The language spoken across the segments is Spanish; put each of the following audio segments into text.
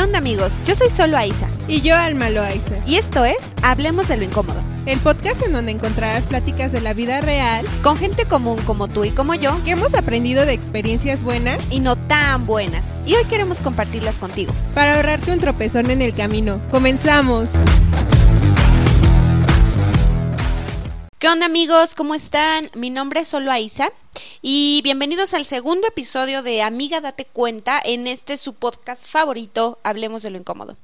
¿Qué onda amigos? Yo soy solo Aiza. Y yo Alma Loaiza. Y esto es Hablemos de lo Incómodo. El podcast en donde encontrarás pláticas de la vida real. Con gente común como tú y como yo. Que hemos aprendido de experiencias buenas. Y no tan buenas. Y hoy queremos compartirlas contigo. Para ahorrarte un tropezón en el camino. Comenzamos. ¿Qué onda amigos? ¿Cómo están? Mi nombre es Solo Aiza y bienvenidos al segundo episodio de Amiga Date Cuenta en este su podcast favorito, Hablemos de lo Incómodo.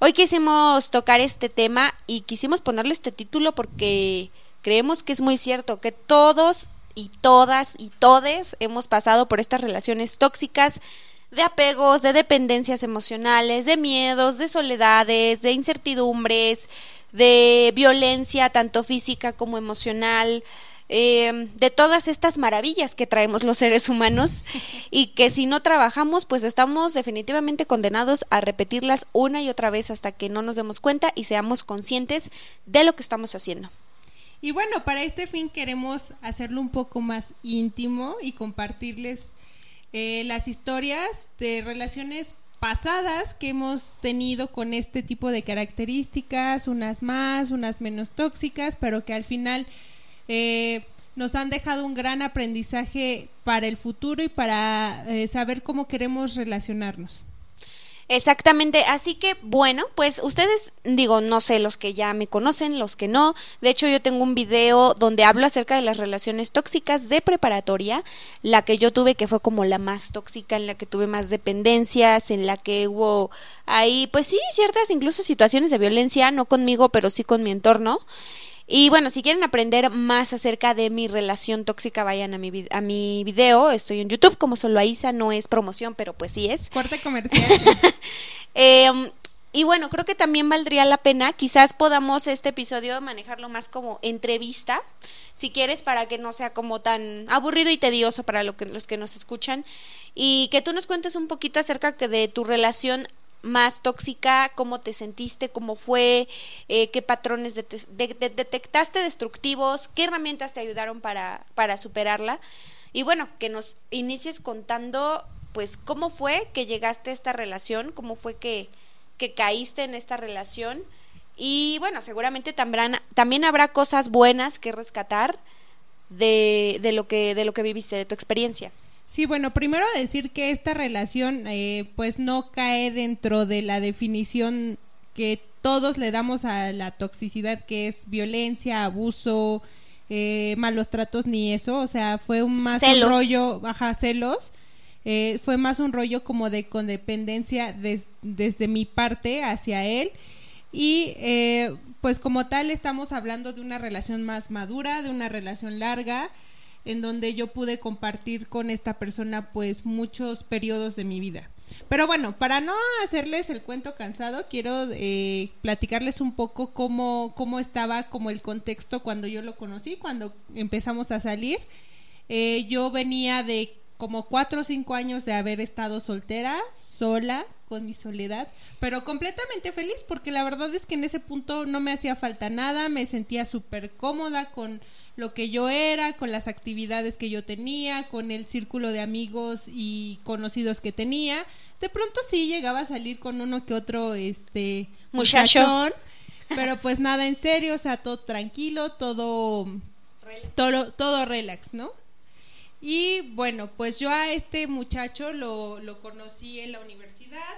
Hoy quisimos tocar este tema y quisimos ponerle este título porque creemos que es muy cierto, que todos y todas y todes hemos pasado por estas relaciones tóxicas de apegos, de dependencias emocionales, de miedos, de soledades, de incertidumbres, de violencia tanto física como emocional, eh, de todas estas maravillas que traemos los seres humanos y que si no trabajamos pues estamos definitivamente condenados a repetirlas una y otra vez hasta que no nos demos cuenta y seamos conscientes de lo que estamos haciendo. Y bueno, para este fin queremos hacerlo un poco más íntimo y compartirles eh, las historias de relaciones pasadas que hemos tenido con este tipo de características, unas más, unas menos tóxicas, pero que al final eh, nos han dejado un gran aprendizaje para el futuro y para eh, saber cómo queremos relacionarnos. Exactamente, así que bueno, pues ustedes, digo, no sé, los que ya me conocen, los que no, de hecho yo tengo un video donde hablo acerca de las relaciones tóxicas de preparatoria, la que yo tuve que fue como la más tóxica, en la que tuve más dependencias, en la que hubo ahí, pues sí, ciertas incluso situaciones de violencia, no conmigo, pero sí con mi entorno. Y bueno, si quieren aprender más acerca de mi relación tóxica, vayan a mi, a mi video. Estoy en YouTube como solo Aiza, no es promoción, pero pues sí es. Corte comercial. Em, y bueno, creo que también valdría la pena, quizás podamos este episodio manejarlo más como entrevista, si quieres, para que no sea como tan aburrido y tedioso para lo que, los que nos escuchan. Y que tú nos cuentes un poquito acerca de tu relación más tóxica, cómo te sentiste, cómo fue, eh, qué patrones detectaste destructivos, qué herramientas te ayudaron para, para superarla. Y bueno, que nos inicies contando, pues, cómo fue que llegaste a esta relación, cómo fue que, que caíste en esta relación. Y bueno, seguramente también, también habrá cosas buenas que rescatar de, de, lo que, de lo que viviste, de tu experiencia. Sí, bueno, primero decir que esta relación eh, pues no cae dentro de la definición que todos le damos a la toxicidad que es violencia, abuso, eh, malos tratos ni eso, o sea, fue un más un rollo, baja celos, eh, fue más un rollo como de condependencia desde mi parte hacia él. Y pues como tal estamos hablando de una relación más madura, de una relación larga, en donde yo pude compartir con esta persona pues muchos periodos de mi vida. Pero bueno, para no hacerles el cuento cansado, quiero eh, platicarles un poco cómo, cómo estaba como el contexto cuando yo lo conocí, cuando empezamos a salir. Eh, yo venía de como cuatro o cinco años de haber estado soltera, sola, con mi soledad, pero completamente feliz porque la verdad es que en ese punto no me hacía falta nada, me sentía súper cómoda con lo que yo era, con las actividades que yo tenía, con el círculo de amigos y conocidos que tenía. De pronto sí llegaba a salir con uno que otro este muchachón, pero pues nada en serio, o sea, todo tranquilo, todo todo todo relax, ¿no? Y bueno, pues yo a este muchacho lo, lo conocí en la universidad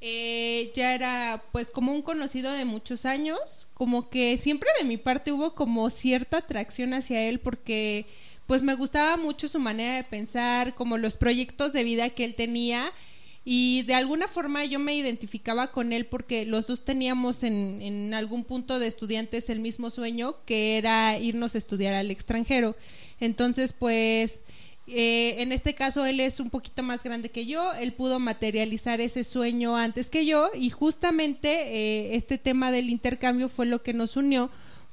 eh, ya era pues como un conocido de muchos años, como que siempre de mi parte hubo como cierta atracción hacia él porque pues me gustaba mucho su manera de pensar, como los proyectos de vida que él tenía y de alguna forma yo me identificaba con él porque los dos teníamos en, en algún punto de estudiantes el mismo sueño que era irnos a estudiar al extranjero. Entonces pues eh, en este caso él es un poquito más grande que yo, él pudo materializar ese sueño antes que yo y justamente eh, este tema del intercambio fue lo que nos unió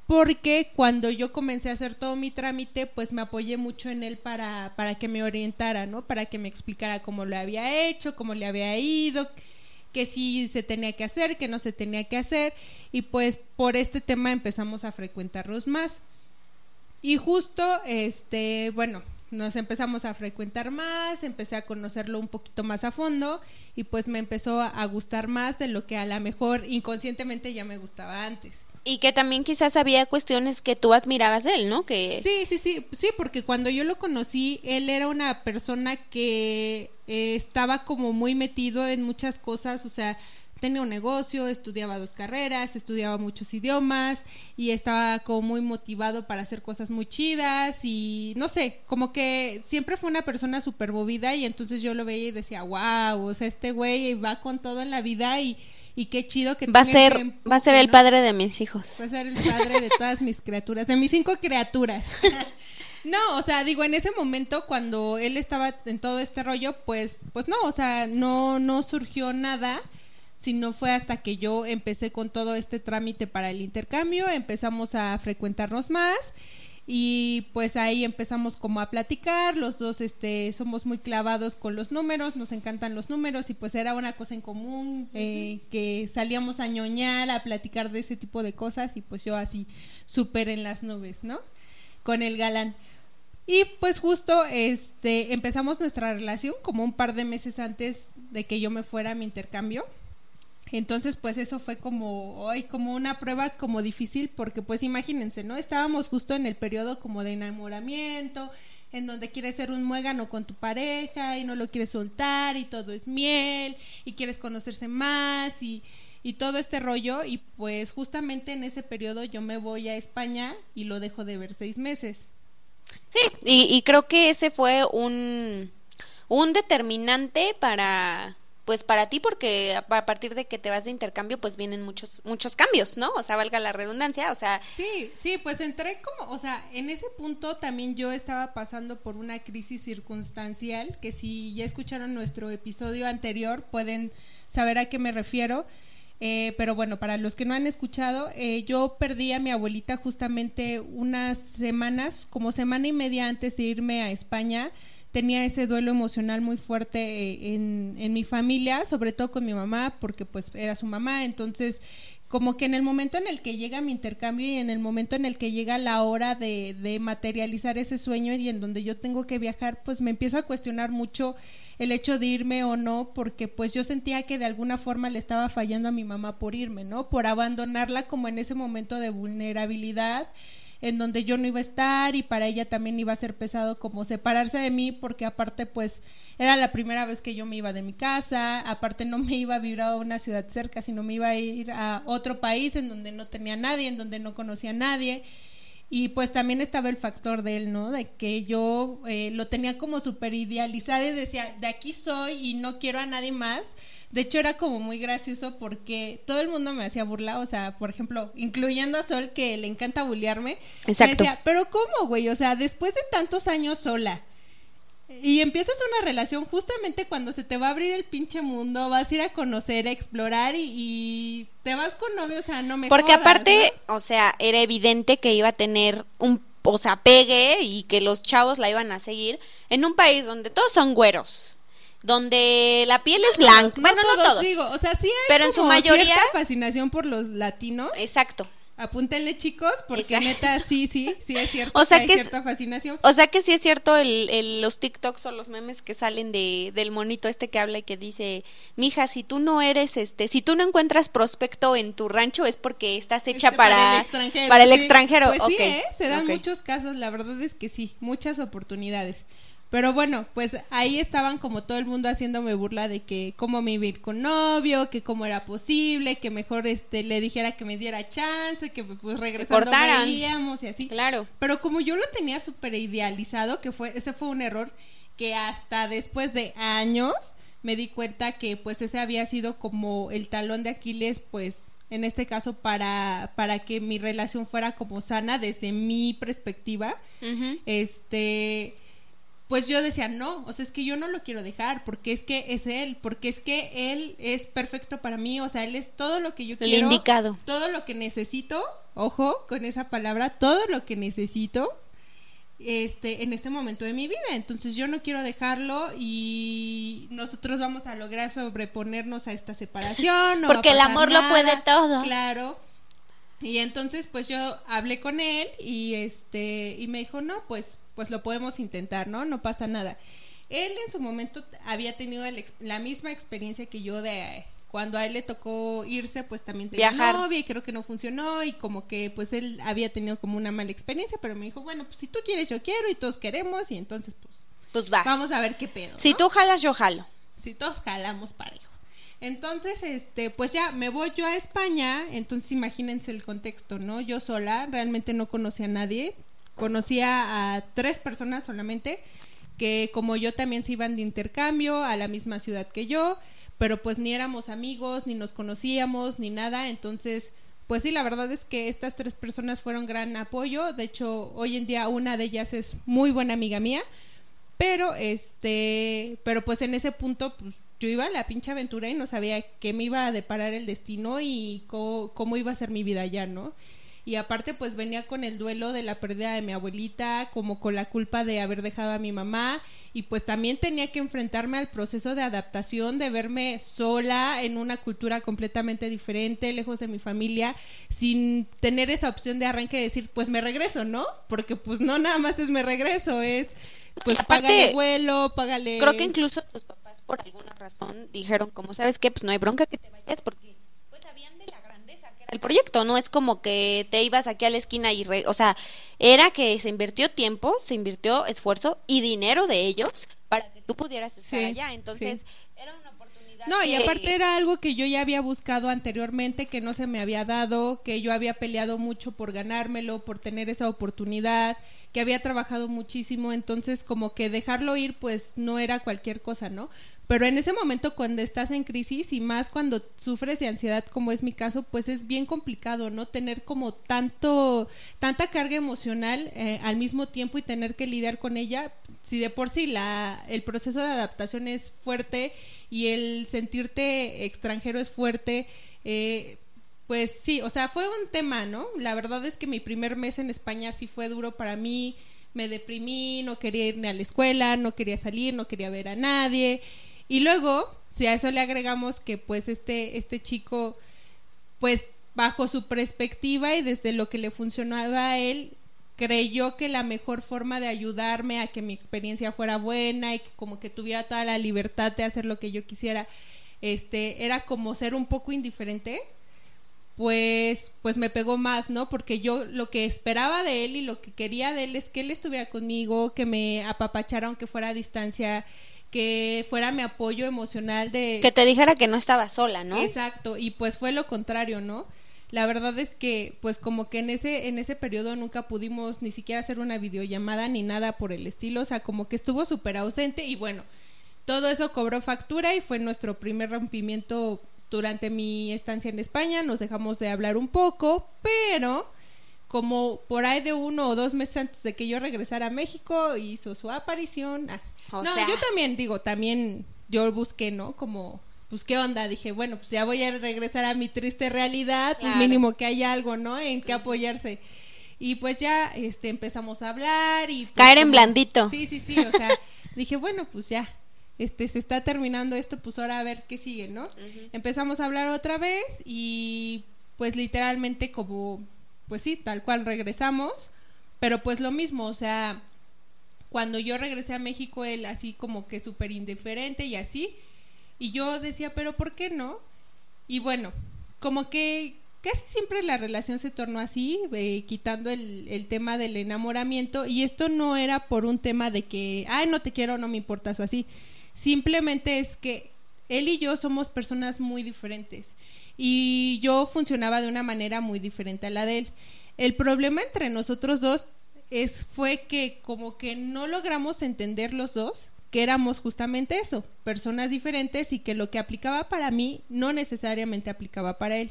porque cuando yo comencé a hacer todo mi trámite, pues me apoyé mucho en él para, para que me orientara, ¿no? Para que me explicara cómo lo había hecho, cómo le había ido, que sí se tenía que hacer, que no se tenía que hacer, y pues por este tema empezamos a frecuentarlos más. Y justo, este, bueno, nos empezamos a frecuentar más, empecé a conocerlo un poquito más a fondo y pues me empezó a gustar más de lo que a lo mejor inconscientemente ya me gustaba antes. Y que también quizás había cuestiones que tú admirabas de él, ¿no? Que Sí, sí, sí, sí, porque cuando yo lo conocí, él era una persona que eh, estaba como muy metido en muchas cosas, o sea, tenía un negocio, estudiaba dos carreras, estudiaba muchos idiomas y estaba como muy motivado para hacer cosas muy chidas y no sé, como que siempre fue una persona súper movida y entonces yo lo veía y decía, wow, o sea, este güey va con todo en la vida y, y qué chido que va a ser va a ser el padre de mis hijos. Va a ser el padre de todas mis criaturas, de mis cinco criaturas. No, o sea, digo, en ese momento cuando él estaba en todo este rollo, pues, pues no, o sea, no, no surgió nada sino fue hasta que yo empecé con todo este trámite para el intercambio, empezamos a frecuentarnos más y pues ahí empezamos como a platicar, los dos este somos muy clavados con los números, nos encantan los números y pues era una cosa en común eh, que salíamos a ñoñar, a platicar de ese tipo de cosas y pues yo así súper en las nubes, ¿no? Con el galán. Y pues justo este empezamos nuestra relación como un par de meses antes de que yo me fuera a mi intercambio. Entonces, pues eso fue como hoy como una prueba como difícil porque pues imagínense, ¿no? Estábamos justo en el periodo como de enamoramiento, en donde quieres ser un muégano con tu pareja y no lo quieres soltar y todo es miel y quieres conocerse más y, y todo este rollo y pues justamente en ese periodo yo me voy a España y lo dejo de ver seis meses. Sí, y, y creo que ese fue un, un determinante para pues para ti porque a partir de que te vas de intercambio pues vienen muchos muchos cambios, ¿no? O sea, valga la redundancia, o sea, Sí, sí, pues entré como, o sea, en ese punto también yo estaba pasando por una crisis circunstancial que si ya escucharon nuestro episodio anterior pueden saber a qué me refiero. Eh, pero bueno, para los que no han escuchado, eh, yo perdí a mi abuelita justamente unas semanas, como semana y media antes de irme a España tenía ese duelo emocional muy fuerte eh, en, en, mi familia, sobre todo con mi mamá, porque pues era su mamá, entonces como que en el momento en el que llega mi intercambio y en el momento en el que llega la hora de, de materializar ese sueño y en donde yo tengo que viajar, pues me empiezo a cuestionar mucho el hecho de irme o no, porque pues yo sentía que de alguna forma le estaba fallando a mi mamá por irme, ¿no? Por abandonarla como en ese momento de vulnerabilidad en donde yo no iba a estar y para ella también iba a ser pesado como separarse de mí porque aparte pues era la primera vez que yo me iba de mi casa, aparte no me iba a vivir a una ciudad cerca, sino me iba a ir a otro país en donde no tenía nadie, en donde no conocía a nadie. Y pues también estaba el factor de él, ¿no? De que yo eh, lo tenía como súper idealizado y decía, de aquí soy y no quiero a nadie más de hecho, era como muy gracioso porque todo el mundo me hacía burla, o sea, por ejemplo, incluyendo a Sol, que le encanta bullearme. Exacto. Me decía, pero ¿cómo, güey? O sea, después de tantos años sola, y empiezas una relación justamente cuando se te va a abrir el pinche mundo, vas a ir a conocer, a explorar y, te vas con novio, o sea, no me Porque aparte, o sea, era evidente que iba a tener un, o sea, pegue y que los chavos la iban a seguir en un país donde todos son güeros donde la piel es blanca. bueno, no todos. Digo, o sea, sí hay pero en su mayoría fascinación por los latinos. Exacto. Apúntenle chicos, porque neta sí, sí, sí es cierto. O sea que, hay cierta fascinación. O sea que sí es cierto el, el, los TikToks o los memes que salen de, del monito este que habla y que dice, mija, si tú no eres este, si tú no encuentras prospecto en tu rancho es porque estás hecha para, para el extranjero. Pues sí, ¿eh? se dan muchos casos, la verdad es que sí, muchas oportunidades. Pero bueno, pues ahí estaban como todo el mundo haciéndome burla de que cómo me iba a ir con novio, que cómo era posible, que mejor este le dijera que me diera chance, que pues regresando veíamos y así. Claro. Pero como yo lo tenía súper idealizado, que fue ese fue un error que hasta después de años me di cuenta que pues ese había sido como el talón de Aquiles, pues en este caso para para que mi relación fuera como sana desde mi perspectiva. Este pues yo decía, no, o sea, es que yo no lo quiero dejar, porque es que es él, porque es que él es perfecto para mí, o sea, él es todo lo que yo El quiero. indicado. Todo lo que necesito, ojo con esa palabra, todo lo que necesito este en este momento de mi vida. Entonces yo no quiero dejarlo y nosotros vamos a lograr sobreponernos a esta separación. porque el amor lo puede todo. Claro. Y entonces pues yo hablé con él y este y me dijo, "No, pues pues lo podemos intentar, ¿no? No pasa nada. Él en su momento había tenido la misma experiencia que yo de cuando a él le tocó irse, pues también tenía Viajar. novia y creo que no funcionó y como que pues él había tenido como una mala experiencia, pero me dijo, bueno, pues si tú quieres yo quiero y todos queremos y entonces pues Pues vas. vamos a ver qué pedo. Si ¿no? tú jalas, yo jalo. si todos jalamos parejo. Entonces, este, pues ya me voy yo a España, entonces imagínense el contexto, ¿no? Yo sola, realmente no conocía a nadie, conocía a tres personas solamente, que como yo también se iban de intercambio a la misma ciudad que yo, pero pues ni éramos amigos, ni nos conocíamos, ni nada, entonces, pues sí, la verdad es que estas tres personas fueron gran apoyo, de hecho, hoy en día una de ellas es muy buena amiga mía, pero este, pero pues en ese punto pues yo iba a la pinche aventura y no sabía qué me iba a deparar el destino y co- cómo, iba a ser mi vida allá, ¿no? Y aparte pues venía con el duelo de la pérdida de mi abuelita, como con la culpa de haber dejado a mi mamá y pues también tenía que enfrentarme al proceso de adaptación, de verme sola en una cultura completamente diferente, lejos de mi familia, sin tener esa opción de arranque de decir, pues me regreso, ¿no? Porque pues no nada más es me regreso, es pues Aparte, págale vuelo, págale... Creo que incluso tus papás, por alguna razón, dijeron, como sabes qué, pues no hay bronca que te vayas porque pues sabían de la grandeza que era el proyecto. No es como que te ibas aquí a la esquina y... re- o sea, era que se invirtió tiempo, se invirtió esfuerzo y dinero de ellos para que tú pudieras estar Sí, allá. Entonces, era una oportunidad. No, y aparte era algo que yo ya había buscado anteriormente, que no se me había dado, que yo había peleado mucho por ganármelo, por tener esa oportunidad, que había trabajado muchísimo, entonces como que dejarlo ir pues no era cualquier cosa, ¿no? Pero en ese momento cuando estás en crisis y más cuando sufres de ansiedad como es mi caso, pues es bien complicado, ¿no? Tener como tanto, tanta carga emocional eh, al mismo tiempo y tener que lidiar con ella, si de por sí la, el proceso de adaptación es fuerte y el sentirte extranjero es fuerte, eh, pues sí, o sea, fue un tema, ¿no? La verdad es que mi primer mes en España sí fue duro para mí, me deprimí, no quería irme a la escuela, no quería salir, no quería ver a nadie. Y luego, si a eso le agregamos que pues este, este chico, pues bajo su perspectiva y desde lo que le funcionaba a él, creyó que la mejor forma de ayudarme a que mi experiencia fuera buena y que como que tuviera toda la libertad de hacer lo que yo quisiera, este, era como ser un poco indiferente, pues, pues me pegó más, ¿no? Porque yo lo que esperaba de él y lo que quería de él es que él estuviera conmigo, que me apapachara aunque fuera a distancia, que fuera mi apoyo emocional de... Que te dijera que no estaba sola, ¿no? Exacto, y pues fue lo contrario, ¿no? La verdad es que, pues como que en ese, en ese periodo nunca pudimos ni siquiera hacer una videollamada ni nada por el estilo, o sea, como que estuvo súper ausente y bueno, todo eso cobró factura y fue nuestro primer rompimiento durante mi estancia en España, nos dejamos de hablar un poco, pero como por ahí de uno o dos meses antes de que yo regresara a México hizo su aparición. Ah, O no, sea- yo también digo, también yo busqué, ¿no? Como, pues qué onda, dije, bueno, pues ya voy a regresar a mi triste realidad, pues Claro. mínimo que haya algo, ¿no? En que apoyarse. Y pues ya este empezamos a hablar y pues, Caer en como- blandito. Sí, sí, sí, o sea, dije, bueno, pues ya este se está terminando esto, pues ahora a ver qué sigue, ¿no? Empezamos a hablar otra vez y pues literalmente como pues sí, tal cual regresamos, pero pues lo mismo, o sea, cuando yo regresé a México él así como que súper indiferente y así, y yo decía, pero ¿por qué no? Y bueno, como que casi siempre la relación se tornó así, eh, quitando el, el tema del enamoramiento, y esto no era por un tema de que, ay, no te quiero, no me importas o así, simplemente es que él y yo somos personas muy diferentes y yo funcionaba de una manera muy diferente a la de él. El problema entre nosotros dos es fue que como que no logramos entender los dos que éramos justamente eso, personas diferentes y que lo que aplicaba para mí no necesariamente aplicaba para él.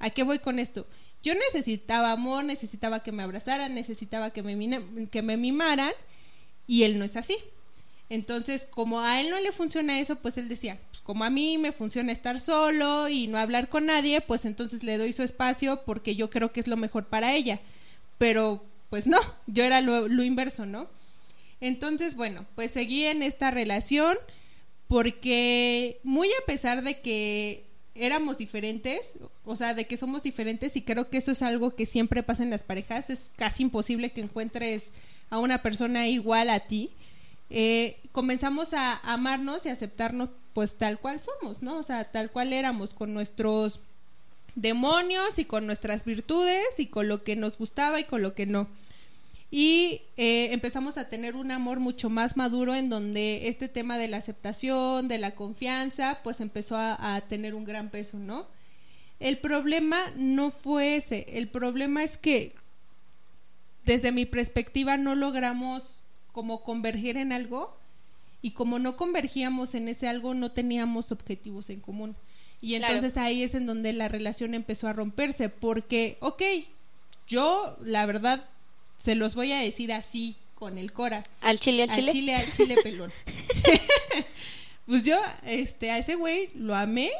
¿A qué voy con esto? Yo necesitaba amor, necesitaba que me abrazaran, necesitaba que me, que me mimaran y él no es así. Entonces, como a él no le funciona eso, pues él decía, pues como a mí me funciona estar solo y no hablar con nadie, pues entonces le doy su espacio porque yo creo que es lo mejor para ella. Pero, pues no, yo era lo, inverso, ¿no? Entonces, bueno, pues seguí en esta relación porque muy a pesar de que éramos diferentes, o sea, de que somos diferentes y creo que eso es algo que siempre pasa en las parejas, es casi imposible que encuentres a una persona igual a ti, eh, comenzamos a amarnos y aceptarnos pues tal cual somos, ¿no? O sea, tal cual éramos con nuestros demonios y con nuestras virtudes y con lo que nos gustaba y con lo que no. Y eh, empezamos a tener un amor mucho más maduro en donde este tema de la aceptación, de la confianza, pues empezó a, a tener un gran peso, ¿no? El problema no fue ese, el problema es que desde mi perspectiva no logramos como converger en algo y como no convergíamos en ese algo no teníamos objetivos en común. Y entonces ahí es en donde la relación empezó a romperse porque, ok, yo la verdad se los voy a decir así con el Cora. Al chile, al, chile. Al chile, al chile pelón. pues yo, este, a ese güey lo amé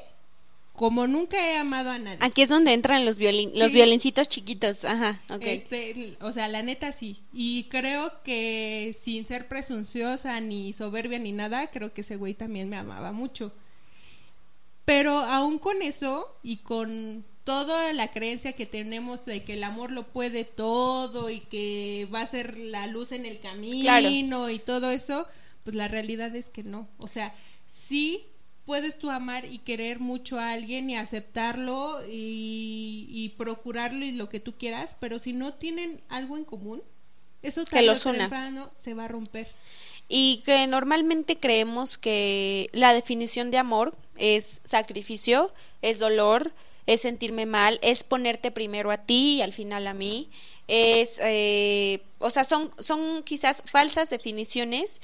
como nunca he amado a nadie. Aquí es donde entran los violin, los violincitos chiquitos, ajá, okay. Este, o sea, la neta sí. Y creo que sin ser presunciosa ni soberbia ni nada, creo que ese güey también me amaba mucho. Pero aún con eso y con toda la creencia que tenemos de que el amor lo puede todo y que va a ser la luz en el camino y todo eso, pues la realidad es que no. O sea, sí puedes tú amar y querer mucho a alguien y aceptarlo y, procurarlo y lo que tú quieras, pero si no tienen algo en común, eso tarde o temprano se va a romper. Y que normalmente creemos que la definición de amor es sacrificio, es dolor, es sentirme mal, es ponerte primero a ti y al final a mí, es, eh, o sea, son, son quizás falsas definiciones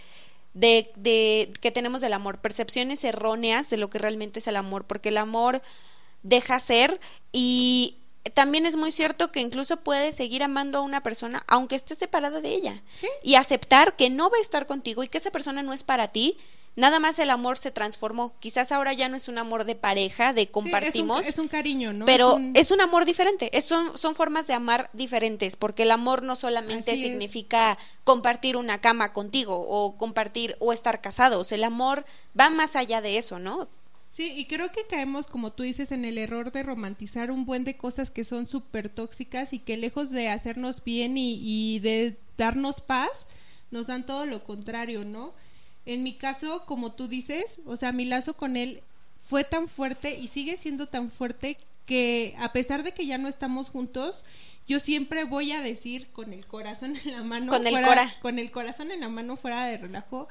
de, de, que tenemos del amor, percepciones erróneas de lo que realmente es el amor, porque el amor deja ser y también es muy cierto que incluso puedes seguir amando a una persona aunque esté separada de ella y aceptar que no va a estar contigo y que esa persona no es para ti Nada más el amor se transformó. Quizás ahora ya no es un amor de pareja, de compartimos. es, un, cariño, ¿no? Pero es un, amor diferente. Es, son, son formas de amar diferentes, porque el amor no solamente significa compartir una cama contigo o compartir o estar casados. El amor va más allá de eso, ¿no? Sí, y creo que caemos, como tú dices, en el error de romantizar un buen de cosas que son súper tóxicas y que lejos de hacernos bien y, y de darnos paz, nos dan todo lo contrario, ¿no? En mi caso, como tú dices, o sea, mi lazo con él fue tan fuerte y sigue siendo tan fuerte que a pesar de que ya no estamos juntos, yo siempre voy a decir con el corazón en la mano, con el, con el corazón en la mano fuera de relajo,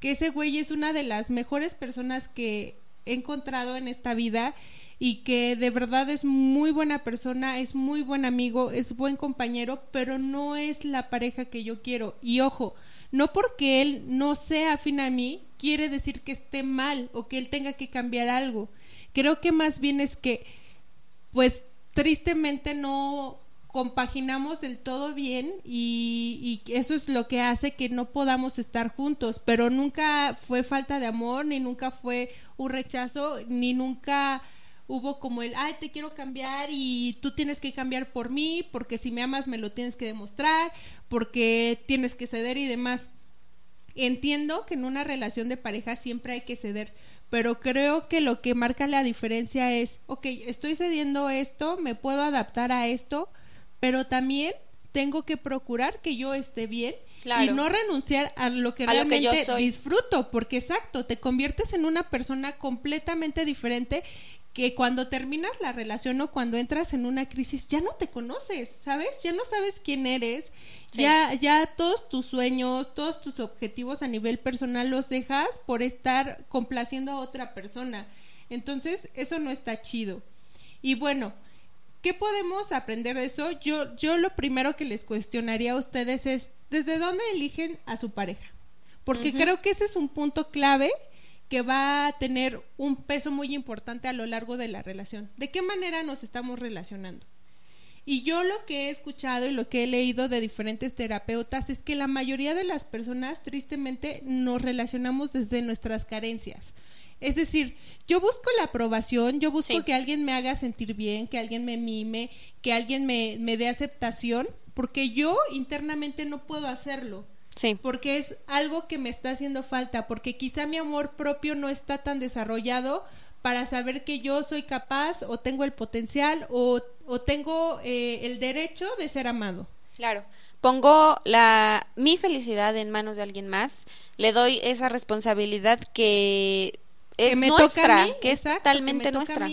que ese güey es una de las mejores personas que he encontrado en esta vida y que de verdad es muy buena persona, es muy buen amigo, es buen compañero, pero no es la pareja que yo quiero. Y ojo, no porque él no sea afín a mí, quiere decir que esté mal o que él tenga que cambiar algo. Creo que más bien es que, pues tristemente no compaginamos del todo bien y, y, eso es lo que hace que no podamos estar juntos, pero nunca fue falta de amor, ni nunca fue un rechazo, ni nunca hubo como el, ay, te quiero cambiar y tú tienes que cambiar por mí, porque si me amas me lo tienes que demostrar, porque tienes que ceder y demás. Entiendo que en una relación de pareja siempre hay que ceder, pero creo que lo que marca la diferencia es, ok, estoy cediendo esto, me puedo adaptar a esto, pero también tengo que procurar que yo esté bien y no renunciar a lo que realmente disfruto, porque exacto, te conviertes en una persona completamente diferente que cuando terminas la relación o cuando entras en una crisis ya no te conoces, ¿sabes? Ya no sabes quién eres, ya ya todos tus sueños, todos tus objetivos a nivel personal los dejas por estar complaciendo a otra persona. Entonces, eso no está chido. Y bueno, ¿qué podemos aprender de eso? Yo yo lo primero que les cuestionaría a ustedes es ¿desde dónde eligen a su pareja? Porque creo que ese es un punto clave que va a tener un peso muy importante a lo largo de la relación. ¿De qué manera nos estamos relacionando? Y yo lo que he escuchado y lo que he leído de diferentes terapeutas es que la mayoría de las personas tristemente nos relacionamos desde nuestras carencias. Es decir, yo busco la aprobación, yo busco que alguien me haga sentir bien, que alguien me mime, que alguien me, me dé aceptación, porque yo internamente no puedo hacerlo. Sí. Porque es algo que me está haciendo falta, porque quizá mi amor propio no está tan desarrollado para saber que yo soy capaz o tengo el potencial o, o tengo eh, el derecho de ser amado. Claro, pongo la mi felicidad en manos de alguien más, le doy esa responsabilidad que es nuestra, que es totalmente nuestra.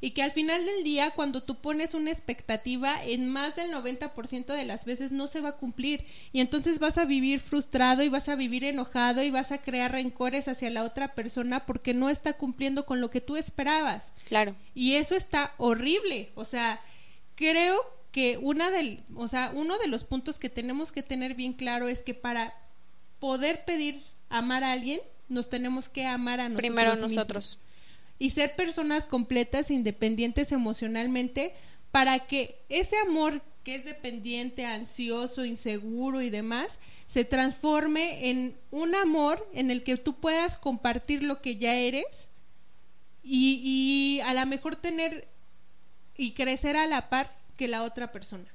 Y que al final del día, cuando tú pones una expectativa, en más del 90% de las veces no se va a cumplir. Y entonces vas a vivir frustrado y vas a vivir enojado y vas a crear rencores hacia la otra persona porque no está cumpliendo con lo que tú esperabas. Claro. Y eso está horrible. O sea, creo que una del, o sea, uno de los puntos que tenemos que tener bien claro es que para poder pedir amar a alguien, nos tenemos que amar a nosotros. Primero nosotros y ser personas completas e independientes emocionalmente para que ese amor que es dependiente, ansioso, inseguro y demás, se transforme en un amor en el que tú puedas compartir lo que ya eres y, y a lo mejor tener y crecer a la par que la otra persona.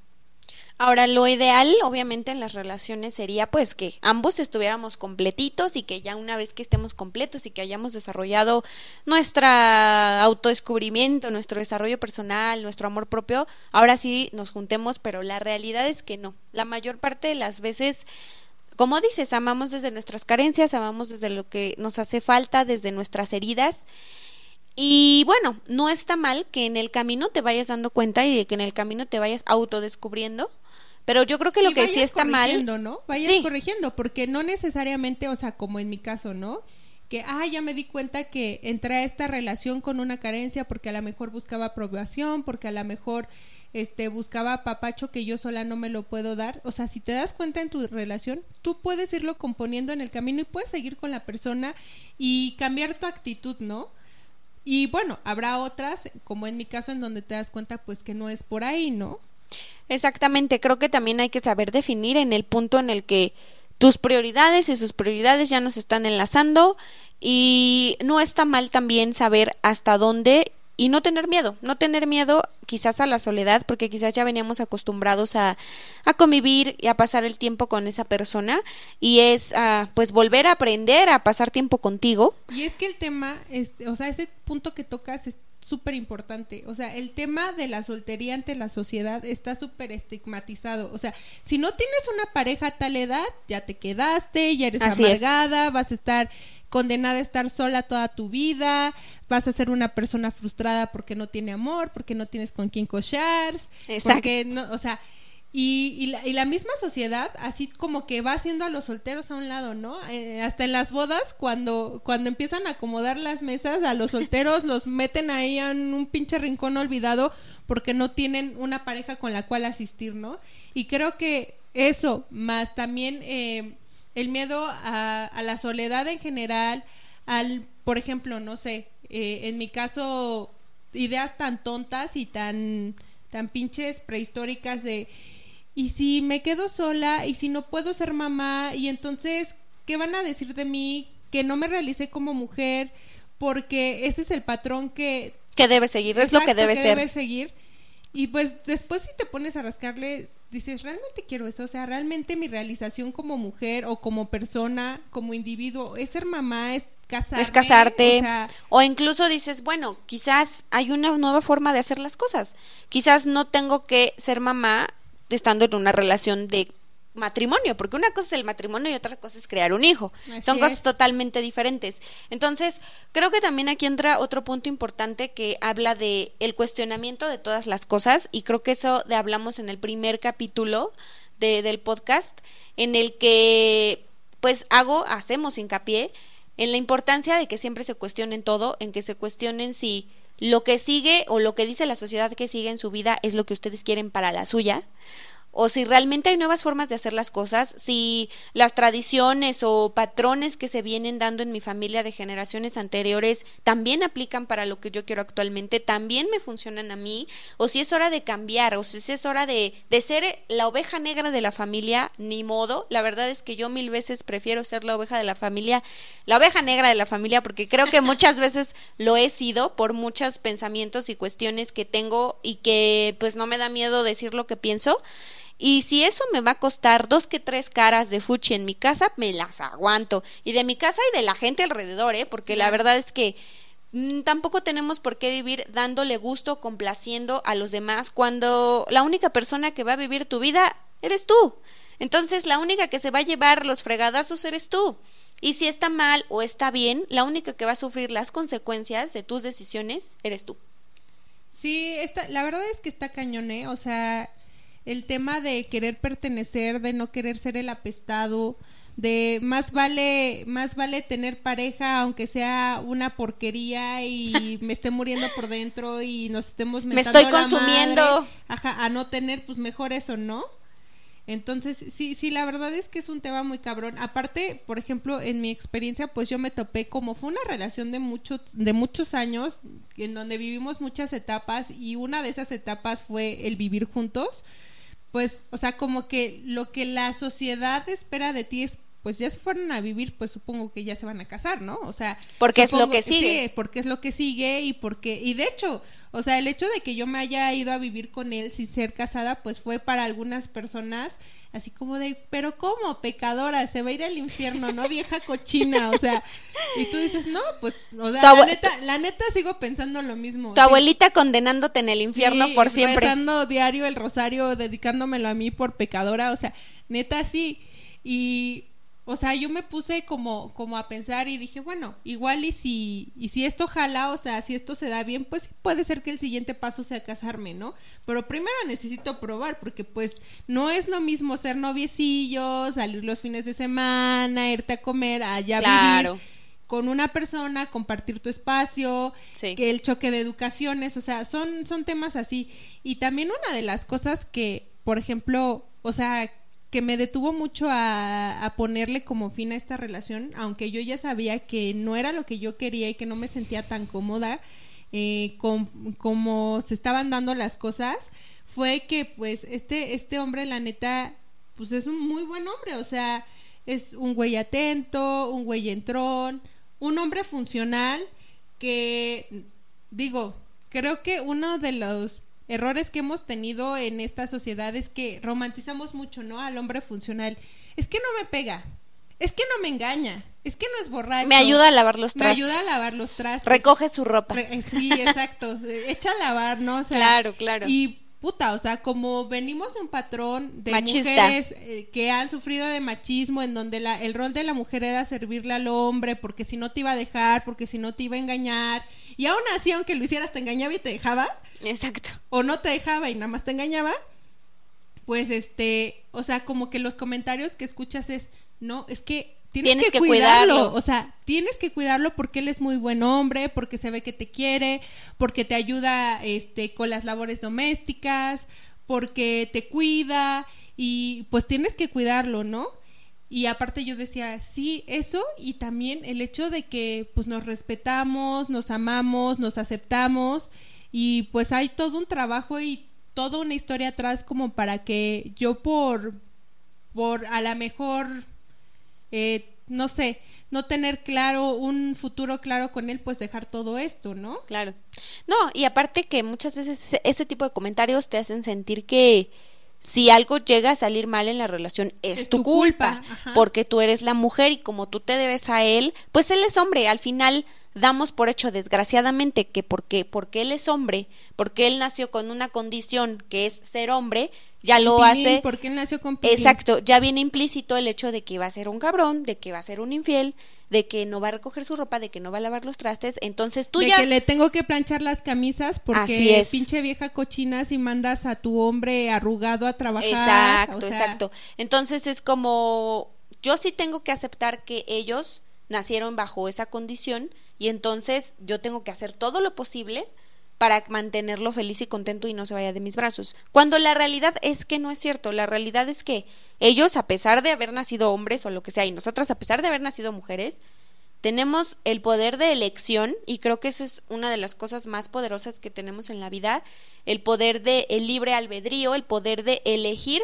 Ahora, lo ideal, obviamente, en las relaciones sería pues que ambos estuviéramos completitos y que ya una vez que estemos completos y que hayamos desarrollado nuestra autodescubrimiento, nuestro desarrollo personal, nuestro amor propio, ahora sí nos juntemos, pero la realidad es que no. La mayor parte de las veces como dices, amamos desde nuestras carencias, amamos desde lo que nos hace falta, desde nuestras heridas y bueno, no está mal que en el camino te vayas dando cuenta y de que en el camino te vayas autodescubriendo. Pero yo creo que lo que sí está mal. ¿no? Vayas corrigiendo, porque no necesariamente, o sea, como en mi caso, ¿no? Que, ah, ya me di cuenta que entré a esta relación con una carencia porque a lo mejor buscaba aprobación, porque a lo mejor este buscaba papacho que yo sola no me lo puedo dar. O sea, si te das cuenta en tu relación, tú puedes irlo componiendo en el camino y puedes seguir con la persona y cambiar tu actitud, ¿no? Y bueno, habrá otras, como en mi caso, en donde te das cuenta pues que no es por ahí, ¿no? Exactamente, creo que también hay que saber definir en el punto en el que tus prioridades y sus prioridades ya nos están enlazando y no está mal también saber hasta dónde y no tener miedo, no tener miedo quizás a la soledad, porque quizás ya veníamos acostumbrados a, a convivir y a pasar el tiempo con esa persona y es a, pues volver a aprender a pasar tiempo contigo. Y es que el tema, es, o sea, ese punto que tocas es súper importante. O sea, el tema de la soltería ante la sociedad está súper estigmatizado. O sea, si no tienes una pareja a tal edad, ya te quedaste, ya eres amargada, vas a estar condenada a estar sola toda tu vida, vas a ser una persona frustrada porque no tiene amor, porque no tienes con quién cochar, porque no, o sea, y, y, la, y, la, misma sociedad así como que va haciendo a los solteros a un lado, ¿no? Eh, hasta en las bodas, cuando, cuando empiezan a acomodar las mesas, a los solteros los meten ahí en un pinche rincón olvidado porque no tienen una pareja con la cual asistir, ¿no? Y creo que eso, más también eh, el miedo a, a, la soledad en general, al, por ejemplo, no sé, eh, en mi caso, ideas tan tontas y tan, tan pinches prehistóricas de, y si me quedo sola, y si no puedo ser mamá, y entonces, ¿qué van a decir de mí? Que no me realicé como mujer, porque ese es el patrón que... Que debe seguir, es lo que debe ser. Debe seguir. Y pues después si te pones a rascarle, dices, realmente quiero eso, o sea, realmente mi realización como mujer o como persona, como individuo, es ser mamá, es Es casarte. O, incluso dices, bueno, quizás hay una nueva forma de hacer las cosas. Quizás no tengo que ser mamá estando en una relación de matrimonio, porque una cosa es el matrimonio y otra cosa es crear un hijo. Son cosas totalmente diferentes. Entonces, creo que también aquí entra otro punto importante que habla de el cuestionamiento de todas las cosas y creo que eso de hablamos en el primer capítulo de, del podcast en el que pues hago, hacemos hincapié en la importancia de que siempre se cuestionen todo, en que se cuestionen si lo que sigue o lo que dice la sociedad que sigue en su vida es lo que ustedes quieren para la suya o si realmente hay nuevas formas de hacer las cosas, si las tradiciones o patrones que se vienen dando en mi familia de generaciones anteriores también aplican para lo que yo quiero actualmente, también me funcionan a mí, o si es hora de cambiar, o si es hora de, de ser la oveja negra de la familia, ni modo, la verdad es que yo mil veces prefiero ser la oveja de la familia, la oveja negra de la familia, porque creo que muchas veces lo he sido por muchos pensamientos y cuestiones que tengo y que pues no me da miedo decir lo que pienso. Y si eso me va a costar dos que tres caras de fuchi en mi casa, me las aguanto. Y de mi casa y de la gente alrededor, ¿eh? Porque la verdad es que mm, tampoco tenemos por qué vivir dándole gusto, complaciendo a los demás, cuando la única persona que va a vivir tu vida eres tú. Entonces, la única que se va a llevar los fregadazos eres tú. Y si está mal o está bien, la única que va a sufrir las consecuencias de tus decisiones eres tú. Sí, está, la verdad es que está cañón, ¿eh? O sea, el tema de querer pertenecer, de no querer ser el apestado, de más vale más vale tener pareja aunque sea una porquería y me esté muriendo por dentro y nos estemos me estoy consumiendo. ajá, a no tener pues mejor eso no entonces sí sí la verdad es que es un tema muy cabrón. Aparte por ejemplo en mi experiencia pues yo me topé como fue una relación de muchos de muchos años en donde vivimos muchas etapas y una de esas etapas fue el vivir juntos pues, o sea, como que lo que la sociedad espera de ti es pues ya se fueron a vivir, pues supongo que ya se van a casar, ¿no? O sea, porque es lo que sigue. Sí, porque es lo que sigue y porque y de hecho, o sea, el hecho de que yo me haya ido a vivir con él sin ser casada, pues fue para algunas personas así como de, pero ¿cómo? Pecadora, se va a ir al infierno, ¿no? Vieja cochina, o sea, y tú dices, no, pues, o sea, la neta, la neta sigo pensando lo mismo. Tu abuelita condenándote en el infierno por siempre. Rezando diario el rosario, dedicándomelo a mí por pecadora, o sea, neta sí, y o sea, yo me puse como, como a pensar y dije, bueno, igual y si, y si esto jala, o sea, si esto se da bien, pues puede ser que el siguiente paso sea casarme, ¿no? Pero primero necesito probar, porque pues no es lo mismo ser noviecillos, salir los fines de semana, irte a comer, allá vivir con una persona, compartir tu espacio, que el choque de educaciones, o sea, son, son temas así. Y también una de las cosas que, por ejemplo, o sea, que me detuvo mucho a, ponerle como fin a esta relación, aunque yo ya sabía que no era lo que yo quería y que no me sentía tan cómoda eh, con, como se estaban dando las cosas, fue que pues este, este hombre, la neta, pues es un muy buen hombre, o sea, es un güey atento, un güey entrón, un hombre funcional que, digo, creo que uno de los errores que hemos tenido en esta sociedad es que romantizamos mucho, ¿no? Al hombre funcional. Es que no me pega. Es que no me engaña. Es que no es borracho. Me ayuda a lavar los trastes. Me ayuda a lavar los trastes. Recoge su ropa. Sí, exacto. Echa a lavar, ¿no? claro, claro. Y puta, o sea, como venimos un patrón de mujeres eh, que han sufrido de machismo, en donde la, el rol de la mujer era servirle al hombre, porque si no te iba a dejar, porque si no te iba a engañar, y aún así, aunque lo hicieras, te engañaba y te dejaba. Exacto. O no te dejaba y nada más te engañaba. Pues este, o sea, como que los comentarios que escuchas es, no, es que tienes, que, cuidarlo. O sea, tienes que cuidarlo porque él es muy buen hombre, porque se ve que te quiere, porque te ayuda este, con las labores domésticas, porque te cuida y pues tienes que cuidarlo, ¿no? Y aparte yo decía, sí, eso y también el hecho de que pues nos respetamos, nos amamos, nos aceptamos y pues hay todo un trabajo y toda una historia atrás como para que yo por, por a lo mejor, eh, no sé, no tener claro un futuro claro con él, pues dejar todo esto, ¿no? Claro. No, y aparte que muchas veces ese tipo de comentarios te hacen sentir que si algo llega a salir mal en la relación es, tu, culpa, porque tú eres la mujer y como tú te debes a él, pues él es hombre, al final damos por hecho desgraciadamente que porque porque él es hombre, porque él nació con una condición que es ser hombre, ya lo hace porque él nació con Exacto, ya viene implícito el hecho de que va a ser un cabrón, de que va a ser un infiel, de que no va a recoger su ropa, de que no va a lavar los trastes, entonces tú de ya... que le tengo que planchar las camisas porque es. pinche vieja cochina si mandas a tu hombre arrugado a trabajar. Exacto, exacto. Entonces es como, yo sí tengo que aceptar que ellos nacieron bajo esa condición y entonces yo tengo que hacer todo lo posible para mantenerlo feliz y contento y no se vaya de mis brazos. Cuando la realidad es que no es cierto, la realidad es que ellos, a pesar de haber nacido hombres o lo que sea, y nosotras, a pesar de haber nacido mujeres, tenemos el poder de elección y creo que esa es una de las cosas más poderosas que tenemos en la vida, el poder de el libre albedrío, el poder de elegir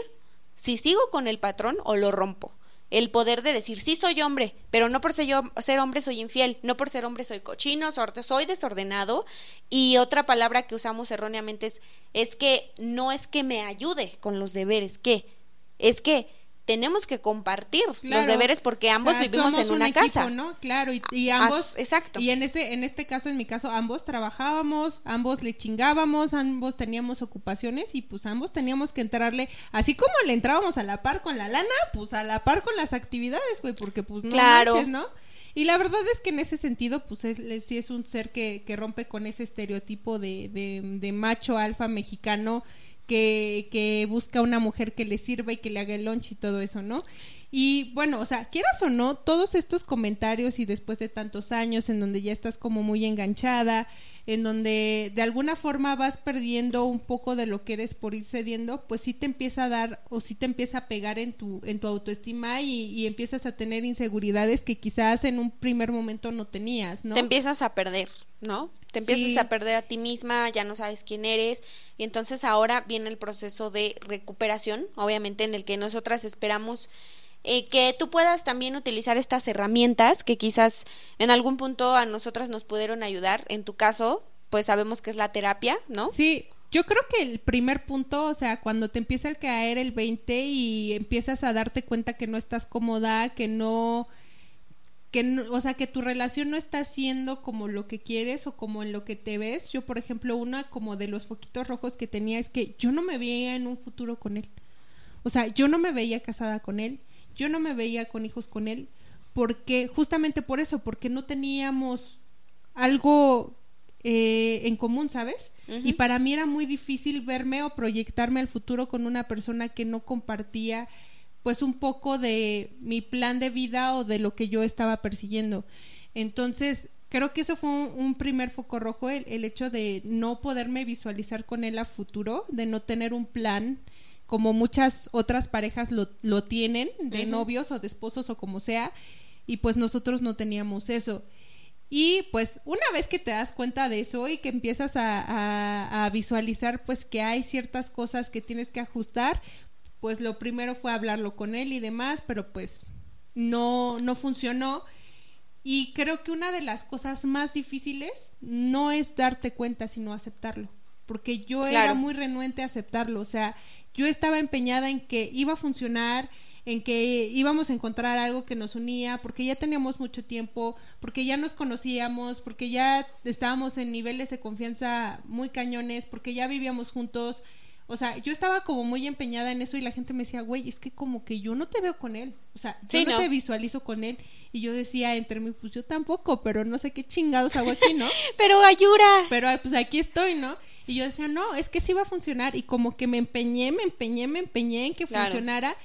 si sigo con el patrón o lo rompo el poder de decir, sí soy hombre, pero no por ser, yo, ser hombre soy infiel, no por ser hombre soy cochino, soy desordenado. Y otra palabra que usamos erróneamente es, es que no es que me ayude con los deberes, que es que tenemos que compartir los deberes porque ambos vivimos en una casa. ¿no? Claro, y, ambos exacto. Y en este en este caso en mi caso ambos trabajábamos, ambos le chingábamos, ambos teníamos ocupaciones y pues ambos teníamos que entrarle así como le entrábamos a la par con la lana, pues a la par con las actividades, güey, porque pues no claro. ¿no? Y la verdad es que en ese sentido, pues es, sí es un ser que, que rompe con ese estereotipo de, de, de macho alfa mexicano que, que busca una mujer que le sirva y que le haga el lunch y todo eso, ¿no? Y bueno, o sea, quieras o no, todos estos comentarios y después de tantos años en donde ya estás como muy enganchada, en donde de alguna forma vas perdiendo un poco de lo que eres por ir cediendo, pues sí te empieza a dar o sí te empieza a pegar en tu, en tu autoestima y, empiezas a tener inseguridades que quizás en un primer momento no tenías, ¿no? Te empiezas a perder, ¿no? Te empiezas a perder a ti misma, ya no sabes quién eres y entonces ahora viene el proceso de recuperación, obviamente en el que nosotras esperamos eh, que tú puedas también utilizar estas herramientas que quizás en algún punto a nosotras nos pudieron ayudar. En tu caso, pues sabemos que es la terapia, ¿no? Sí, yo creo que el primer punto, o sea, cuando te empieza a caer el 20 y empiezas a darte cuenta que no estás cómoda, que no que o sea, que tu relación no está siendo como lo que quieres o como en lo que te ves. Yo, por ejemplo, una como de los foquitos rojos que tenía es que yo no me veía en un futuro con él. O sea, yo no me veía casada con él yo no me veía con hijos con él porque justamente por eso, porque no teníamos algo eh, en común, ¿sabes? Y para mí era muy difícil verme o proyectarme al futuro con una persona que no compartía pues un poco de mi plan de vida o de lo que yo estaba persiguiendo. Entonces, creo que eso fue un, primer foco rojo, el, el, hecho de no poderme visualizar con él a futuro, de no tener un plan como muchas otras parejas lo, lo tienen, de novios o de esposos o como sea, y pues nosotros no teníamos eso. Y pues una vez que te das cuenta de eso y que empiezas a, a, visualizar pues que hay ciertas cosas que tienes que ajustar, pues lo primero fue hablarlo con él y demás, pero pues no, no funcionó. Y creo que una de las cosas más difíciles no es darte cuenta, sino aceptarlo. Porque yo era muy renuente a aceptarlo. O sea, yo estaba empeñada en que iba a funcionar, en que íbamos a encontrar algo que nos unía, porque ya teníamos mucho tiempo, porque ya nos conocíamos, porque ya estábamos en niveles de confianza muy cañones, porque ya vivíamos juntos. O sea, yo estaba como muy empeñada en eso y la gente me decía, güey, es que como que yo no te veo con él. O sea, yo no, te visualizo con él. Y yo decía entre mí, pues yo tampoco, pero no sé qué chingados hago aquí, ¿no? pero ayura. Pero pues aquí estoy, ¿no? Y yo decía, no, es que sí va a funcionar. Y como que me empeñé, me empeñé, me empeñé en que funcionara.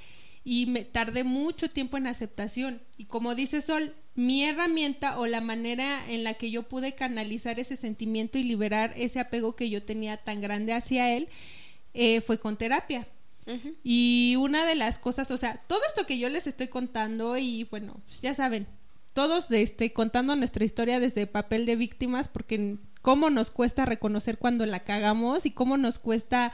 Y me tardé mucho tiempo en aceptación. Y como dice Sol, mi herramienta o la manera en la que yo pude canalizar ese sentimiento y liberar ese apego que yo tenía tan grande hacia él eh, fue con terapia. Y una de las cosas, o sea, todo esto que yo les estoy contando y bueno, pues ya saben, todos este, contando nuestra historia desde papel de víctimas porque cómo nos cuesta reconocer cuando la cagamos y cómo nos cuesta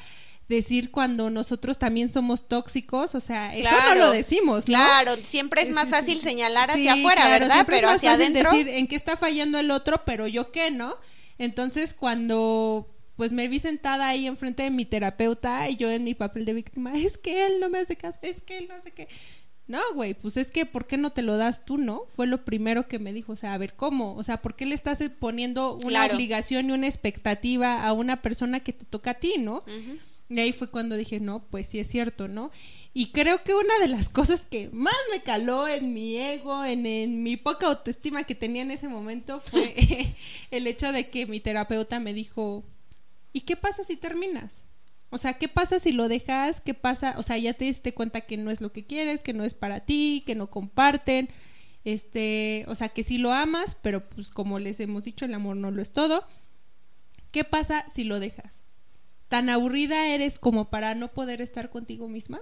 decir cuando nosotros también somos tóxicos, o sea, eso no lo decimos, ¿no? Claro, siempre es, más fácil señalar hacia afuera, ¿verdad? Pero es hacia adentro. decir en qué está fallando el otro, pero yo qué, ¿no? Entonces, cuando pues me vi sentada ahí enfrente de mi terapeuta y yo en mi papel de víctima, es que él no me hace caso, es que él no hace qué. No, güey, pues es que, ¿por qué no te lo das tú, no? Fue lo primero que me dijo, o sea, a ver, ¿cómo? O sea, ¿por qué le estás poniendo una obligación y una expectativa a una persona que te toca a ti, no? Y ahí fue cuando dije, no, pues sí es cierto, ¿no? Y creo que una de las cosas que más me caló en mi ego, en, en mi poca autoestima que tenía en ese momento, fue el hecho de que mi terapeuta me dijo, ¿y qué pasa si terminas? O sea, ¿qué pasa si lo dejas? ¿Qué pasa? O sea, ya te diste cuenta que no es lo que quieres, que no es para ti, que no comparten. Este, o sea, que sí lo amas, pero pues como les hemos dicho, el amor no lo es todo. ¿Qué pasa si lo dejas? ¿Tan aburrida eres como para no poder estar contigo misma?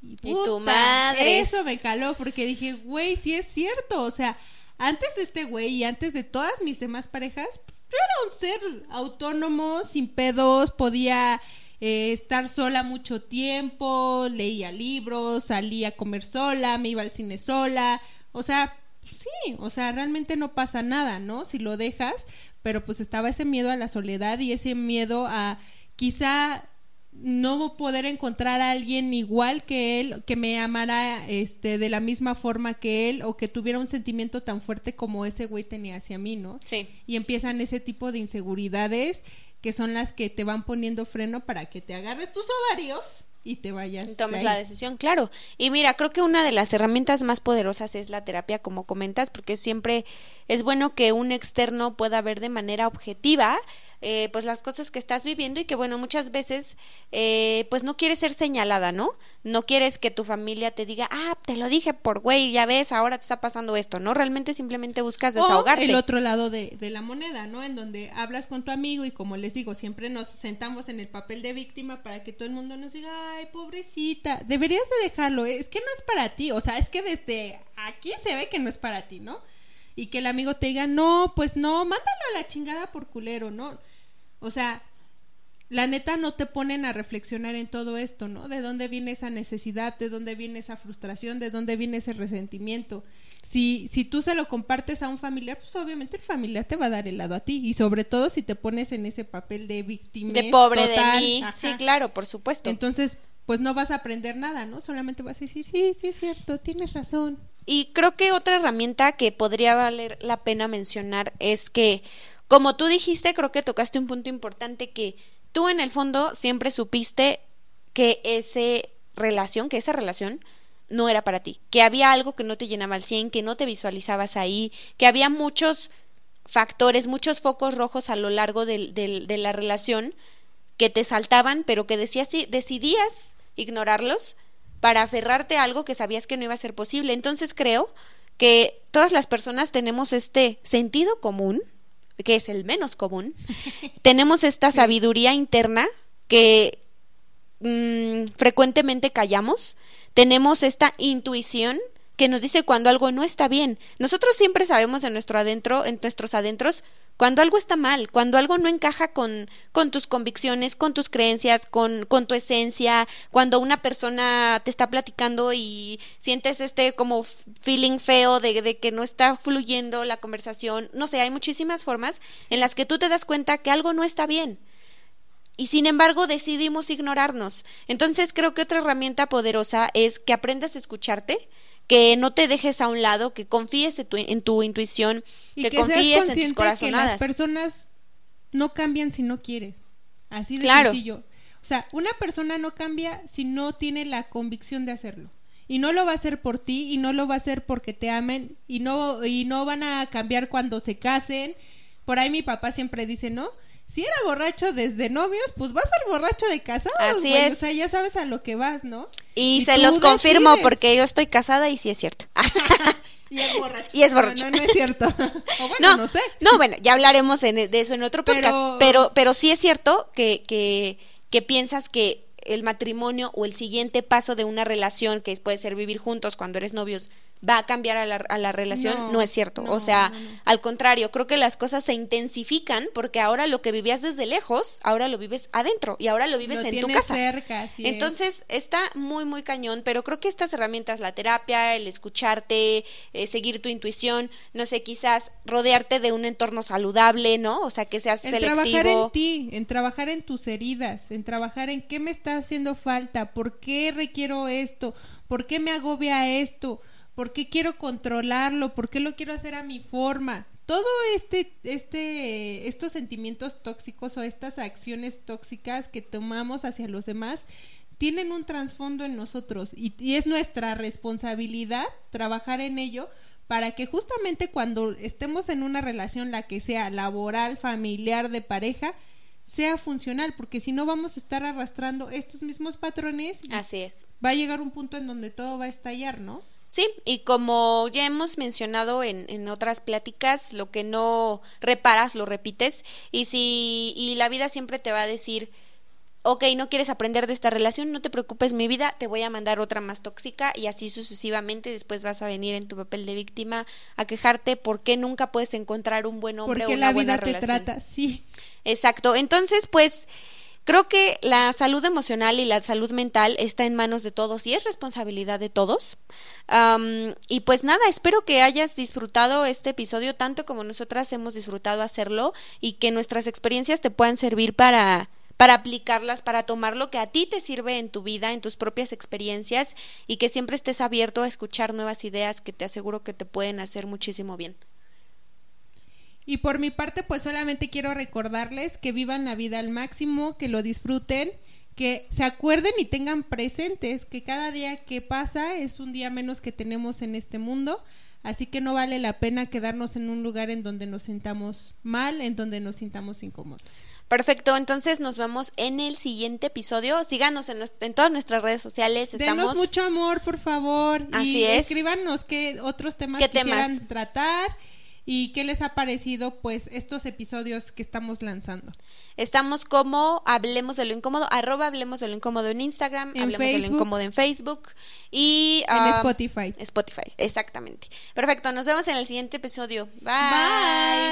Y, tu madre. Eso me caló porque dije, güey, sí es cierto. O sea, antes de este güey y antes de todas mis demás parejas, yo era un ser autónomo, sin pedos, podía eh, estar sola mucho tiempo, leía libros, salía a comer sola, me iba al cine sola, o sea, sí, o sea, realmente no pasa nada, ¿no? Si lo dejas, pero pues estaba ese miedo a la soledad y ese miedo a quizá no poder encontrar a alguien igual que él, que me amara este de la misma forma que él o que tuviera un sentimiento tan fuerte como ese güey tenía hacia mí, ¿no? Sí. Y empiezan ese tipo de inseguridades que son las que te van poniendo freno para que te agarres tus ovarios y te vayas. Tomes la decisión, claro. Y mira, creo que una de las herramientas más poderosas es la terapia, como comentas, porque siempre es bueno que un externo pueda ver de manera objetiva eh, pues las cosas que estás viviendo y que bueno muchas veces eh, pues no quieres ser señalada no no quieres que tu familia te diga ah te lo dije por güey ya ves ahora te está pasando esto no realmente simplemente buscas desahogarte O el otro lado de, de la moneda, ¿no? En donde hablas con tu amigo y como les digo, siempre nos sentamos en el papel de víctima para que todo el mundo nos diga, ay, pobrecita, deberías de dejarlo, es que no es para ti, o sea, es que desde aquí se ve que no es para ti, ¿no? Y que el amigo te diga, no, pues no, mándalo a la chingada por culero, ¿no? O sea, la neta no te ponen a reflexionar en todo esto, ¿no? ¿De dónde viene esa necesidad? ¿De dónde viene esa frustración? ¿De dónde viene ese resentimiento? Si, si tú se lo compartes a un familiar, pues obviamente el familiar te va a dar el lado a ti. Y sobre todo si te pones en ese papel de víctima. de pobre de mí sí claro por supuesto Entonces, pues no vas a aprender nada, ¿no? Solamente vas a decir, sí, sí es cierto, tienes razón. Y creo que otra herramienta que podría valer la pena mencionar es que, como tú dijiste, creo que tocaste un punto importante que tú en el fondo siempre supiste que esa relación, que esa relación no era para ti, que había algo que no te llenaba al 100, que no te visualizabas ahí, que había muchos factores, muchos focos rojos a lo largo del- de la relación que te saltaban, pero que decías, decidías ignorarlos para aferrarte a algo que sabías que no iba a ser posible. Entonces creo que todas las personas tenemos este sentido común, que es el menos común, tenemos esta sabiduría interna que mm, frecuentemente callamos, tenemos esta intuición que nos dice cuando algo no está bien. Nosotros siempre sabemos en nuestro adentro, en nuestros adentros, cuando algo está mal, cuando algo no encaja con, con tus convicciones, con tus creencias, con, tu esencia, cuando una persona te está platicando y sientes este como feeling feo de, de que no está fluyendo la conversación, no sé, hay muchísimas formas en las que tú te das cuenta que algo no está bien y sin embargo decidimos ignorarnos. Entonces creo que otra herramienta poderosa es que aprendas a escucharte, que no te dejes a un lado, que confíes en tu, en tu intuición, Y que, que, seas confíes en tus consciente que las corazonadas. personas no cambian si no quieres. Así de Claro. sencillo. O sea, una persona no cambia si no tiene la convicción de hacerlo. Y no lo va a hacer por ti y no lo va a hacer porque te amen y no y no van a cambiar cuando se casen. Por ahí mi papá siempre dice, ¿no? Si era borracho desde novios, pues vas a ser borracho de casados. Así güey. es. O sea, ya sabes a lo que vas, ¿no? Y, Y se los confirmo decides. porque yo estoy casada y sí es cierto. Y es borracho. Y es borracho. No, no, no es cierto. O bueno, no, sé. No, bueno, ya hablaremos en- de eso en otro podcast. Pero- Pero, pero, sí es cierto que, que, que piensas que el matrimonio o el siguiente paso de una relación, que puede ser vivir juntos cuando eres novios, va a cambiar a la, a la relación, no, No, es cierto. no, o sea, no, al contrario, creo que las cosas se intensifican porque ahora lo que vivías desde lejos, ahora lo vives adentro y ahora lo vives Lo en tu casa. cerca, es. Entonces está muy, muy cañón, pero creo que estas herramientas, la terapia, el escucharte, eh, seguir tu intuición, no sé, quizás rodearte de un entorno saludable, ¿no? O sea, que seas en selectivo. trabajar en ti, en trabajar en tus heridas, en trabajar en qué me está haciendo falta, por qué requiero esto, por qué me agobia esto, por qué quiero controlarlo, por qué lo quiero hacer a mi forma. Todo este, este, estos sentimientos tóxicos o estas acciones tóxicas que tomamos hacia los demás tienen un trasfondo en nosotros y, y es nuestra responsabilidad trabajar en ello para que justamente cuando estemos en una relación, la que sea laboral, familiar, de pareja, sea funcional, porque si no vamos a estar arrastrando estos mismos patrones y Así es. va a llegar un punto en donde todo va a estallar, ¿no? Sí, y como ya hemos mencionado en, en otras pláticas, lo que no reparas, lo repites. Y si, y la vida siempre te va a decir, ok, no quieres aprender de esta relación, no te preocupes, mi vida, te voy a mandar otra más tóxica y así sucesivamente. Después vas a venir en tu papel de víctima a quejarte porque nunca puedes encontrar un buen hombre Porque o una la buena vida te relación. trata, sí. Exacto. Entonces, pues creo que la salud emocional y la salud mental está en manos de todos y es responsabilidad de todos. Y pues nada, espero que hayas disfrutado este episodio tanto como nosotras hemos disfrutado hacerlo y que nuestras experiencias te puedan servir para para aplicarlas, para tomar lo que a ti te sirve en tu vida, en tus propias experiencias y que siempre estés abierto a escuchar nuevas ideas que te aseguro que te pueden hacer muchísimo bien. Y por mi parte, pues solamente quiero recordarles que vivan la vida al máximo, que lo disfruten, que se acuerden y tengan presentes que cada día que pasa es un día menos que tenemos en este mundo. Así que no vale la pena quedarnos en un lugar en donde nos sintamos mal, en donde nos sintamos incómodos. Perfecto, entonces nos vemos en el siguiente episodio. Síganos en, en todas nuestras redes sociales. Estamos... Denos mucho amor, por favor. Así y es. Escríbanos qué otros temas ¿Qué quisieran temas? tratar y qué les ha parecido pues estos episodios que estamos lanzando. Estamos como Hablemos de lo Incómodo, arroba Hablemos de lo Incómodo en Instagram, En Hablemos de lo. Incómodo en Facebook y... En ah, Spotify. Spotify, exactamente. Perfecto, nos vemos en el siguiente episodio. Bye.